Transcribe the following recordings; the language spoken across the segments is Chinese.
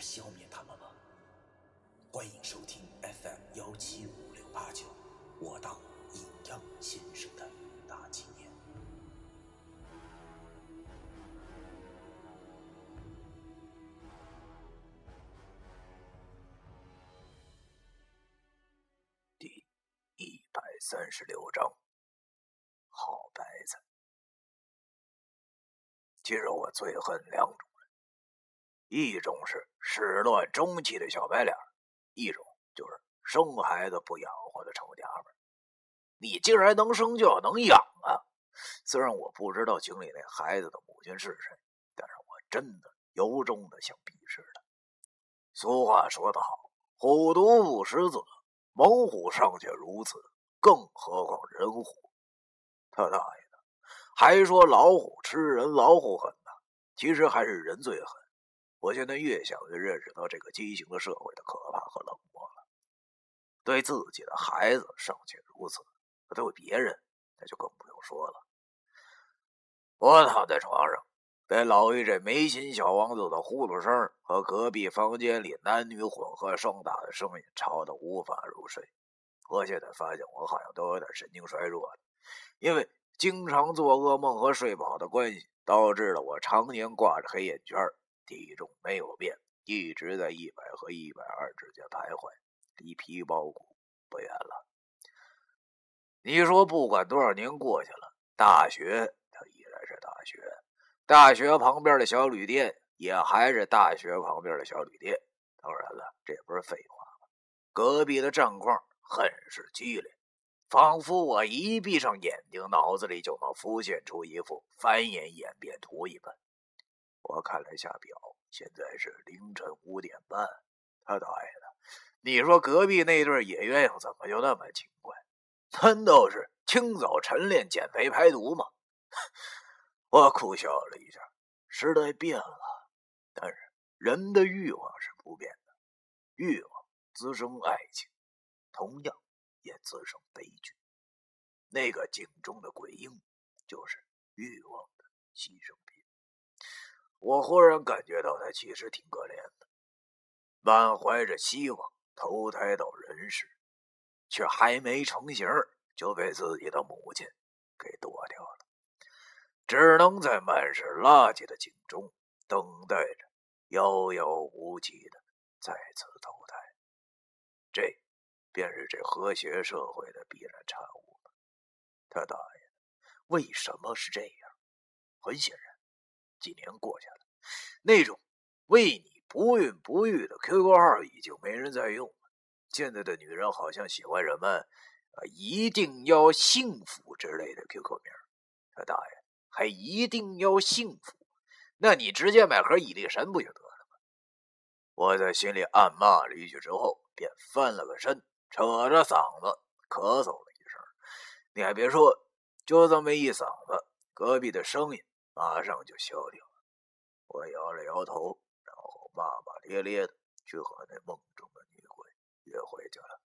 消灭他们吗？欢迎收听 FM 幺七五六八九，我当阴阳先生的大纪念。第一百三十六章，好白菜。其实我最恨两种，一种是始乱终弃的小白脸，一种就是生孩子不养活的臭娘们。你竟然能生就要能养啊！虽然我不知道井里那孩子的母亲是谁，但是我真的由衷的想鄙视他。俗话说得好，虎毒不食子。猛虎尚且如此，更何况人虎？他大爷的！还说老虎吃人，老虎狠呢？其实还是人最狠。我现在越想越认识到这个畸形的社会的可怕和冷漠了。对自己的孩子尚且如此，可对别人那就更不用说了。我躺在床上。被老于这没心小王子的呼噜声和隔壁房间里男女混合双打的声音吵得无法入睡。我现在发现我好像都有点神经衰弱了，因为经常做噩梦和睡不好的关系，导致了我常年挂着黑眼圈，体重没有变，一直在一百和一百二之间徘徊，离皮包骨不远了。你说，不管多少年过去了，大学它依然是大学。大学旁边的小旅店也还是大学旁边的小旅店。当然了，这不是废话吗？隔壁的战况很是激烈，仿佛我一闭上眼睛，脑子里就能浮现出一幅繁衍演变图一般。我看了一下表，现在是凌晨五点半。他大爷的！你说隔壁那对野鸳鸯怎么就那么勤快？难道是清早晨练、减肥、排毒吗？我苦笑了一下，时代变了，但是人的欲望是不变的。欲望滋生爱情，同样也滋生悲剧。那个井中的鬼婴，就是欲望的牺牲。我忽然感觉到他其实挺可怜的，满怀着希望投胎到人世，却还没成型就被自己的母亲给剁掉了。只能在满是垃圾的井中等待着，遥遥无期的再次投胎。这便是这和谐社会的必然产物了。他大爷，为什么是这样？很显然，几年过去了，那种为你不孕不育的 QQ 号已经没人在用了。现在的女人好像喜欢什么“啊，一定要幸福”之类的 QQ 名。他大爷！还一定要幸福？那你直接买盒伊力神不就得了吗？我在心里暗骂了一句之后，便翻了个身，扯着嗓子咳嗽了一声。你还别说，就这么一嗓子，隔壁的声音马上就消停了。我摇了摇头，然后骂骂咧咧的去和那梦中的女鬼约会去了。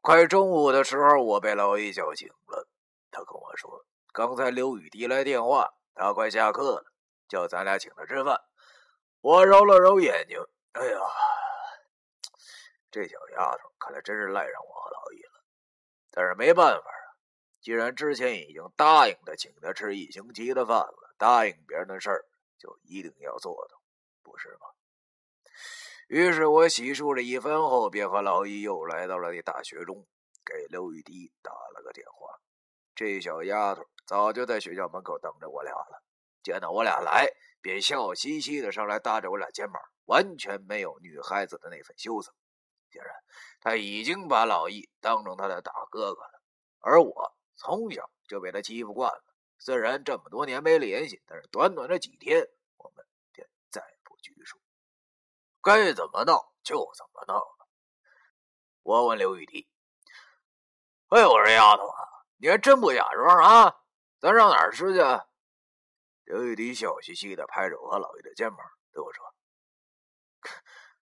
快中午的时候，我被老易叫醒了，他跟我说。刚才刘雨迪来电话，他快下课了，叫咱俩请他吃饭。我揉了揉眼睛，哎呀，这小丫头看来真是赖上我和老易了。但是没办法，既然之前已经答应他请他吃一星期的饭了，答应别人的事儿就一定要做到，不是吗？于是我洗漱了一番后，便和老易又来到了那大学中，给刘雨迪打了个电话。这小丫头。早就在学校门口等着我俩了，见到我俩来，便笑嘻嘻的上来搭着我俩肩膀，完全没有女孩子的那份羞涩。显然，他已经把老易当成他的大哥哥了。而我从小就被他欺负惯了，虽然这么多年没联系，但是短短的几天，我们便再不拘束。该怎么闹就怎么闹。我问刘玉迪：“哎，我说丫头啊，你还真不假装啊？咱上哪儿吃去？”刘玉迪笑嘻嘻的拍着我和老爷的肩膀，对我说：“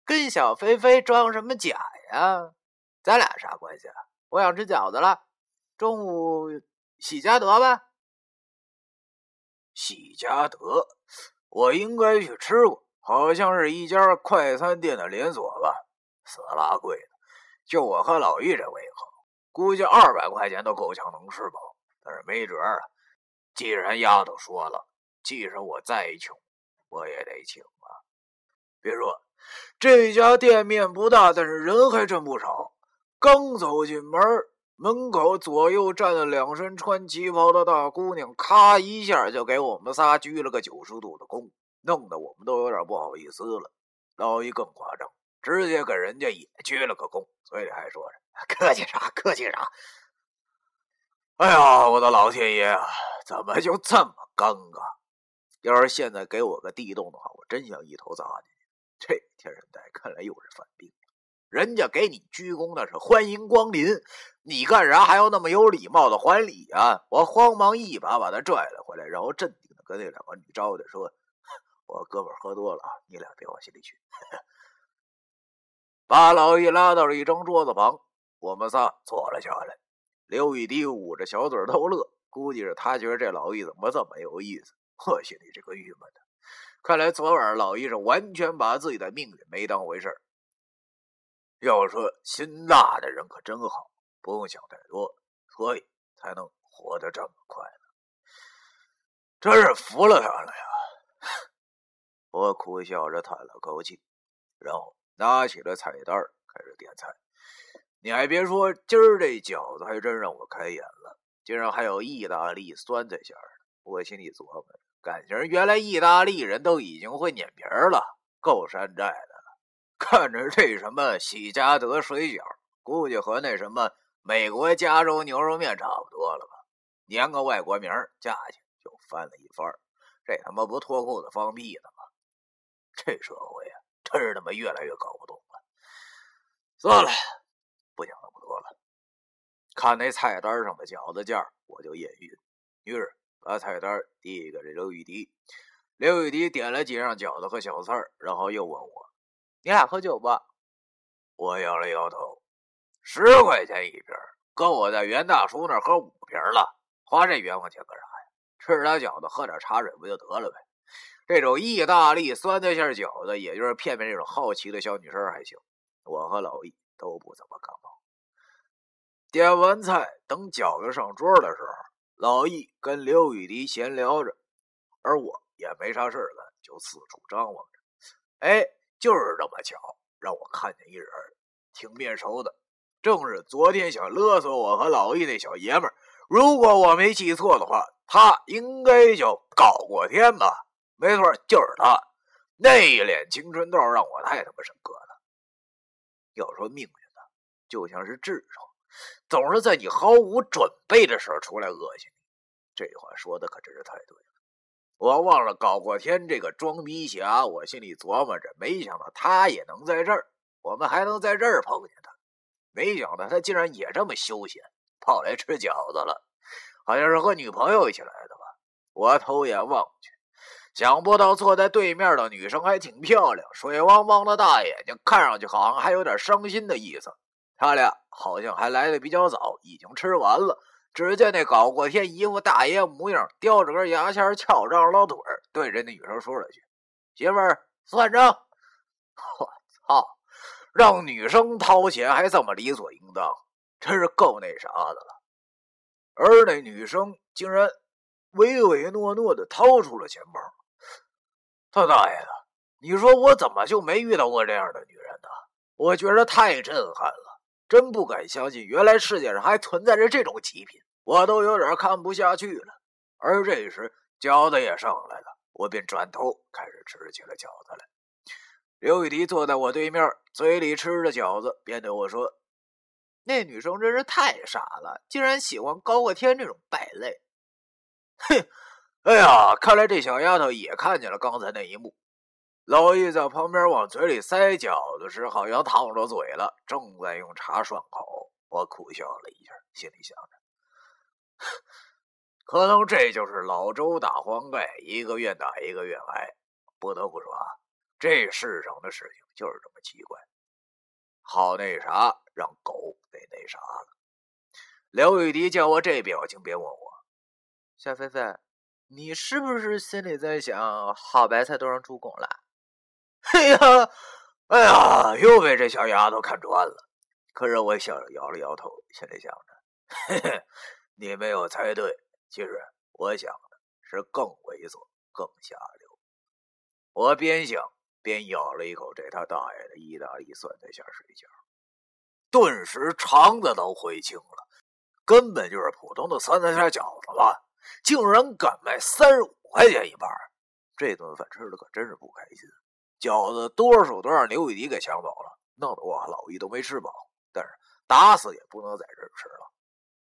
跟小飞飞装什么假呀？咱俩啥关系啊？我想吃饺子了，中午喜家德吧。”喜家德，我应该去吃过，好像是一家快餐店的连锁吧，死拉贵的。就我和老易这胃口，估计二百块钱都够呛能吃饱。但是没辙啊，既然丫头说了，即使我再穷，我也得请啊。别说这家店面不大，但是人还真不少。刚走进门，门口左右站了两身穿旗袍的大姑娘，咔一下就给我们仨鞠了个九十度的躬，弄得我们都有点不好意思了。老易更夸张。直接给人家也鞠了个躬，嘴里还说着：“客气啥，客气啥。”哎呀，我的老天爷啊，怎么就这么尴尬？要是现在给我个地洞的话，我真想一头扎进去。这天神代看来又是犯病。人家给你鞠躬那是欢迎光临，你干啥还要那么有礼貌的还礼啊？我慌忙一把把他拽了回来，然后镇定的跟那两个女招待说：“我哥们喝多了，你俩别往心里去。”把老易拉到了一张桌子旁，我们仨坐了下来。刘玉迪捂着小嘴偷乐，估计是他觉得这老易怎么这么有意思。我心里这个郁闷的，看来昨晚老易是完全把自己的命运没当回事儿。要说心大的人可真好，不用想太多，所以才能活得这么快乐。真是服了他了呀！我苦笑着叹了口气，然后。拿起了菜单，开始点菜。你还别说，今儿这饺子还真让我开眼了，竟然还有意大利酸菜馅儿的。我心里琢磨，感情原来意大利人都已经会碾皮儿了，够山寨的了。看着这什么喜家德水饺，估计和那什么美国加州牛肉面差不多了吧？连个外国名价钱就翻了一番这他妈不脱裤子放屁呢吗？这社会啊！真是他妈越来越搞不懂了。算了，不讲那么多了。看那菜单上的饺子价，我就眼晕。于是把菜单递给了刘玉迪。刘玉迪点了几样饺子和小菜，然后又问我：“你俩喝酒不？”我摇了摇头。十块钱一瓶，够我在袁大叔那喝五瓶了。花这冤枉钱干啥呀？吃点饺子，喝点茶水不就得了呗？这种意大利酸菜馅饺子，也就是骗骗这种好奇的小女生还行。我和老易都不怎么感冒。点完菜，等饺子上桌的时候，老易跟刘雨迪闲聊着，而我也没啥事干，就四处张望着。哎，就是这么巧，让我看见一人，挺面熟的，正是昨天想勒索我和老易那小爷们儿。如果我没记错的话，他应该叫高过天吧。没错，就是他，那一脸青春痘让我太他妈深刻了。要说命运呢，就像是痔疮，总是在你毫无准备的时候出来恶心你。这话说的可真是太对了。我忘了搞过天这个装逼侠，我心里琢磨着，没想到他也能在这儿，我们还能在这儿碰见他。没想到他竟然也这么休闲，跑来吃饺子了，好像是和女朋友一起来的吧。我偷眼望去。想不到坐在对面的女生还挺漂亮，水汪汪的大眼睛，看上去好像还有点伤心的意思。他俩好像还来的比较早，已经吃完了。只见那搞过天一副大爷模样，叼着根牙签，翘着二郎腿，对着那女生说了句：“媳妇儿，算账。”我操，让女生掏钱还这么理所应当，真是够那啥的了。而那女生竟然唯唯诺诺的掏出了钱包。他大爷的！你说我怎么就没遇到过这样的女人呢？我觉得太震撼了，真不敢相信，原来世界上还存在着这种极品，我都有点看不下去了。而这时饺子也上来了，我便转头开始吃起了饺子来。刘雨迪坐在我对面，嘴里吃着饺子，便对我说：“那女生真是太傻了，竟然喜欢高过天这种败类。”哼。哎呀，看来这小丫头也看见了刚才那一幕。老易在旁边往嘴里塞饺子时，好像烫着嘴了，正在用茶涮口。我苦笑了一下，心里想着，可能这就是老周打黄盖，一个愿打一个愿挨。不得不说啊，这世上的事情就是这么奇怪。好那啥，让狗给那啥了。刘雨迪见我这表情，别问我，小飞飞，你是不是心里在想，好白菜都让猪拱了？哎呀，哎呀，又被这小丫头看穿了。可是我笑着摇了摇头，心里想着：“嘿嘿，你没有猜对。其实我想的是更猥琐、更下流。”我边想边咬了一口这他大爷的意大利酸菜馅水饺，顿时肠子都悔青了。根本就是普通的酸菜馅饺子吧，竟然敢卖三十五块钱一盘！这顿饭吃的可真是不开心。饺子多数都让刘玉迪给抢走了，弄得我老易都没吃饱。但是打死也不能在这儿吃了，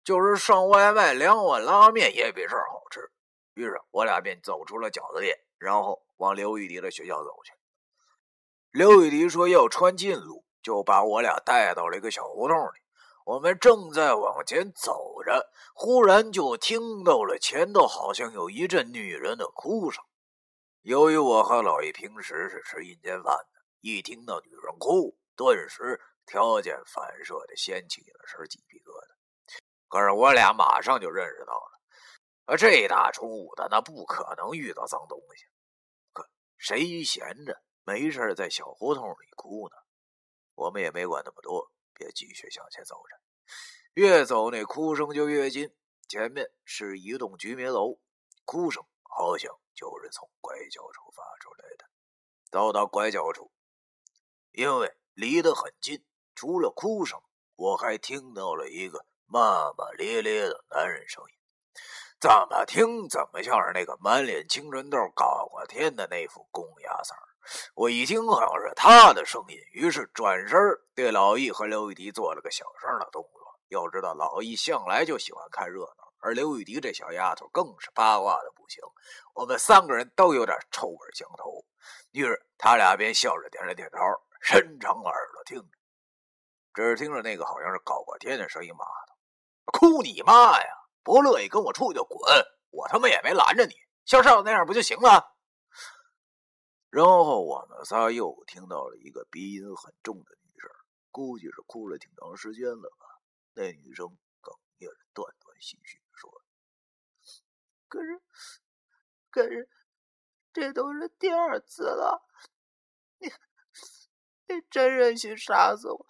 就是上外卖两碗拉面也比这儿好吃。于是我俩便走出了饺子店，然后往刘玉迪的学校走去。刘玉迪说要穿近路，就把我俩带到了一个小胡同里。我们正在往前走着，忽然就听到了前头好像有一阵女人的哭声。由于我和老易平时是吃阴间饭的，一听到女人哭，顿时。条件反射的掀起了身鸡皮疙瘩，可是我俩马上就认识到了，啊，这大中午的那不可能遇到脏东西，可谁闲着没事在小胡同里哭呢？我们也没管那么多，便继续向前走着。越走那哭声就越近，前面是一栋居民楼，哭声好像就是从拐角处发出来的。走到拐角处，因为离得很近。除了哭声，我还听到了一个骂骂咧咧的男人声音，怎么听怎么像是那个满脸青春痘、搞过天的那副公鸭嗓我一听好像是他的声音，于是转身对老易和刘玉迪做了个小声的动作。要知道，老易向来就喜欢看热闹，而刘雨迪这小丫头更是八卦的不行。我们三个人都有点臭味相投，于是他俩便笑着点了点头，伸长耳朵听着。只听着那个好像是搞过天的声音骂道：“哭你妈呀！不乐意跟我出去就滚！我他妈也没拦着你，像上次那样不就行了？”然后我们仨又听到了一个鼻音很重的女声，估计是哭了挺长时间了吧。那女生哽咽着，断断续续：“可是，可是，这都是第二次了，你，你真忍心杀死我？”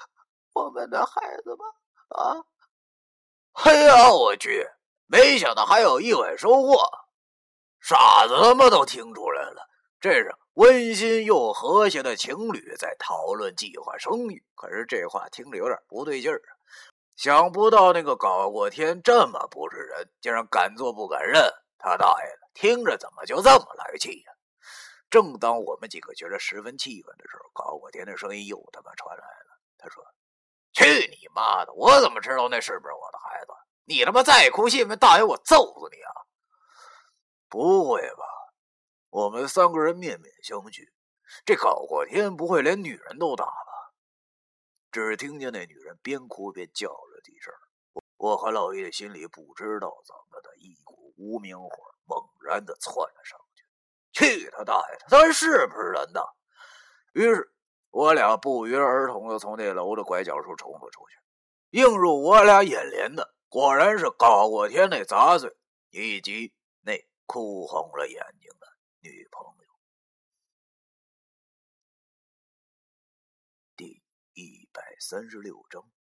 我们的孩子吗？啊！哎呀，我去！没想到还有意外收获，傻子他妈都听出来了。这是温馨又和谐的情侣在讨论计划生育。可是这话听着有点不对劲儿！想不到那个搞过天这么不是人，竟然敢做不敢认。他大爷的，听着怎么就这么来气呀？正当我们几个觉得十分气愤的时候，搞过天的声音又他妈传来了。他说。去你妈的！我怎么知道那是不是我的孩子？你他妈再哭，信不信大爷我揍死你啊！不会吧？我们三个人面面相觑，这搞过天不会连女人都打吧？只听见那女人边哭边叫了几声，我和老叶心里不知道怎么的一股无名火猛然的窜了上去。去他大爷的！他是不是人呢？于是。我俩不约而同的从那楼的拐角处冲了出去，映入我俩眼帘的果然是搞过天那杂碎，以及那哭红了眼睛的女朋友。第一百三十六章。